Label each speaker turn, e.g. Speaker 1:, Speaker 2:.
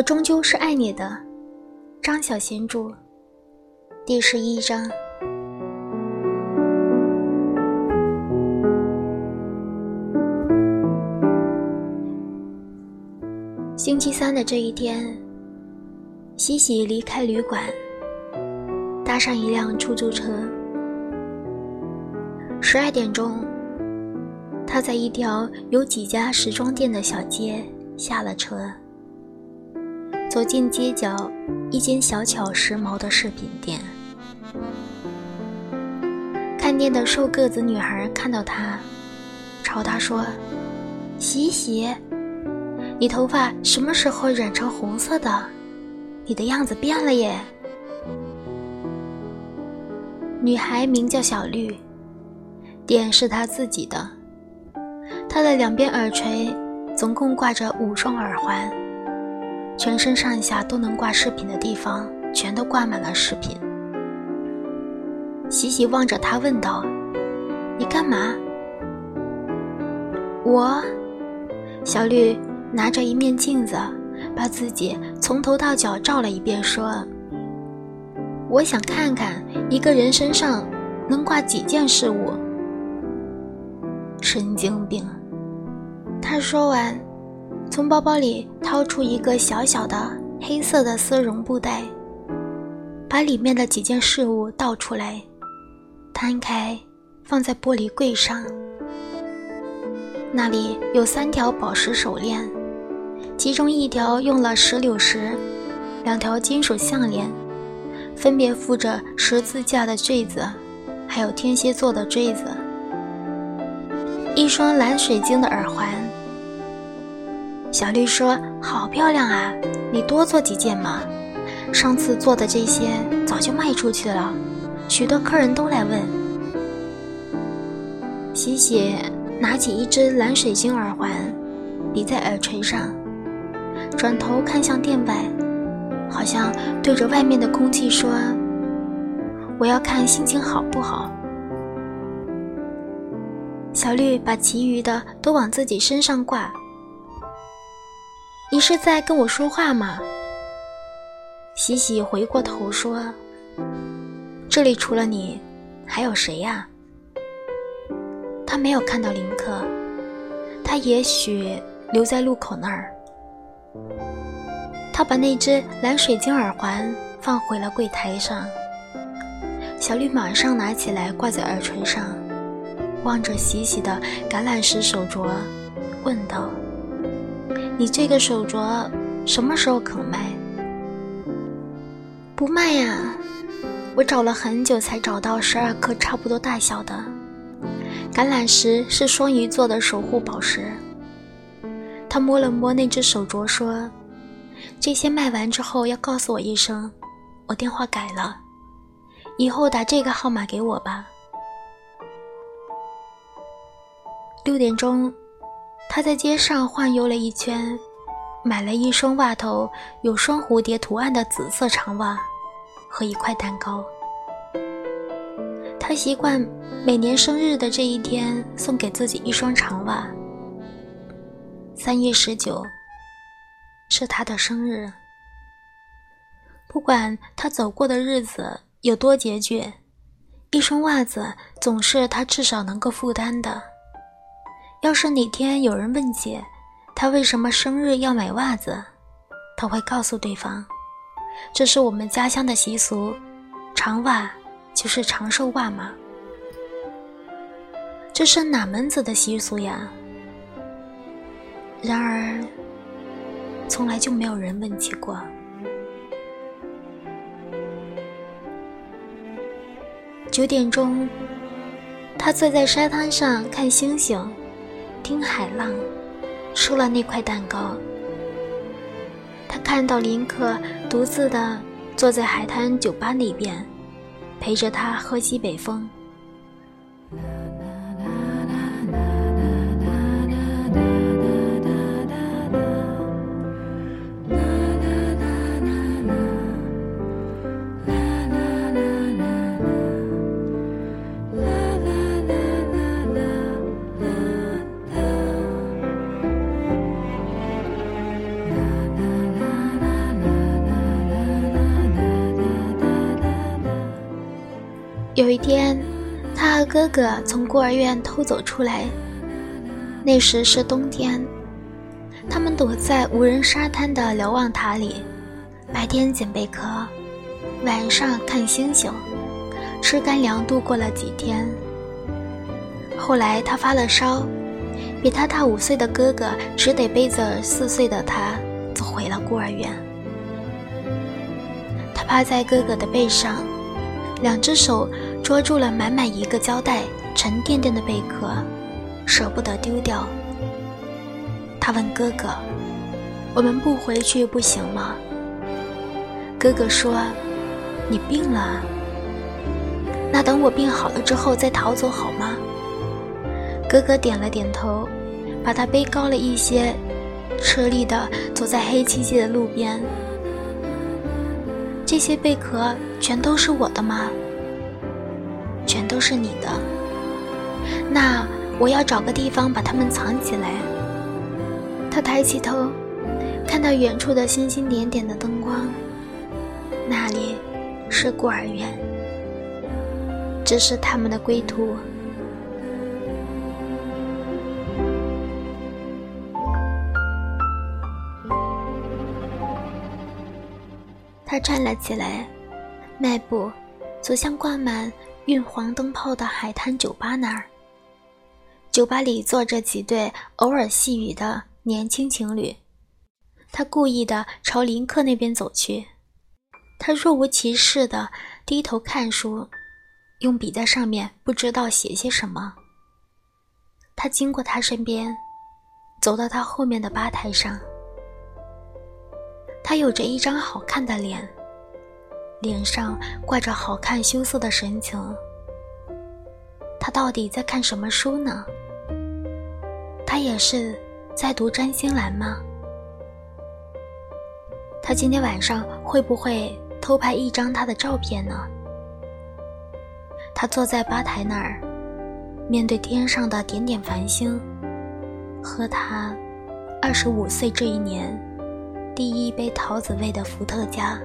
Speaker 1: 我终究是爱你的，张小娴著，第十一章。星期三的这一天，西西离开旅馆，搭上一辆出租车。十二点钟，他在一条有几家时装店的小街下了车。走进街角一间小巧时髦的饰品店，看店的瘦个子女孩看到他，朝他说：“洗洗，你头发什么时候染成红色的？你的样子变了耶。”女孩名叫小绿，店是她自己的，她的两边耳垂总共挂着五双耳环。全身上下都能挂饰品的地方，全都挂满了饰品。喜喜望着他问道：“你干嘛？”我，小绿拿着一面镜子，把自己从头到脚照了一遍，说：“我想看看一个人身上能挂几件事物。”神经病！他说完。从包包里掏出一个小小的黑色的丝绒布袋，把里面的几件事物倒出来，摊开，放在玻璃柜上。那里有三条宝石手链，其中一条用了石榴石，两条金属项链，分别附着十字架的坠子，还有天蝎座的坠子，一双蓝水晶的耳环。小绿说：“好漂亮啊，你多做几件嘛。上次做的这些早就卖出去了，许多客人都来问。”喜喜拿起一只蓝水晶耳环，比在耳垂上，转头看向店外，好像对着外面的空气说：“我要看心情好不好。”小绿把其余的都往自己身上挂。你是在跟我说话吗？喜喜回过头说：“这里除了你，还有谁呀？”他没有看到林克，他也许留在路口那儿。他把那只蓝水晶耳环放回了柜台上。小绿马上拿起来挂在耳垂上，望着喜喜的橄榄石手镯，问道。你这个手镯什么时候肯卖？不卖呀！我找了很久才找到十二颗差不多大小的橄榄石，是双鱼座的守护宝石。他摸了摸那只手镯，说：“这些卖完之后要告诉我一声，我电话改了，以后打这个号码给我吧。”六点钟。他在街上晃悠了一圈，买了一双袜头有双蝴蝶图案的紫色长袜和一块蛋糕。他习惯每年生日的这一天送给自己一双长袜。三月十九是他的生日。不管他走过的日子有多拮据，一双袜子总是他至少能够负担的。要是哪天有人问起他为什么生日要买袜子，他会告诉对方：“这是我们家乡的习俗，长袜就是长寿袜嘛。”这是哪门子的习俗呀？然而，从来就没有人问起过。九点钟，他坐在沙滩上看星星。听海浪，吃了那块蛋糕。他看到林克独自的坐在海滩酒吧那边，陪着他喝西北风。有一天，他和哥哥从孤儿院偷走出来，那时是冬天。他们躲在无人沙滩的瞭望塔里，白天捡贝壳，晚上看星星，吃干粮度过了几天。后来他发了烧，比他大五岁的哥哥只得背着四岁的他走回了孤儿院。他趴在哥哥的背上，两只手捉住了满满一个胶带沉甸甸的贝壳，舍不得丢掉。他问哥哥：“我们不回去不行吗？”哥哥说：“你病了，那等我病好了之后再逃走好吗？”哥哥点了点头，把他背高了一些，吃力地走在黑漆漆的路边。这些贝壳全都是我的吗？全都是你的。那我要找个地方把它们藏起来。他抬起头，看到远处的星星点点的灯光，那里是孤儿院，这是他们的归途。他站了起来，迈步走向挂满运黄灯泡的海滩酒吧那儿。酒吧里坐着几对偶尔细语的。年轻情侣，他故意的朝林克那边走去。他若无其事的低头看书，用笔在上面不知道写些什么。他经过他身边，走到他后面的吧台上。他有着一张好看的脸，脸上挂着好看羞涩的神情。他到底在看什么书呢？他也是。在读占星栏吗？他今天晚上会不会偷拍一张他的照片呢？他坐在吧台那儿，面对天上的点点繁星，喝他二十五岁这一年第一杯桃子味的伏特加。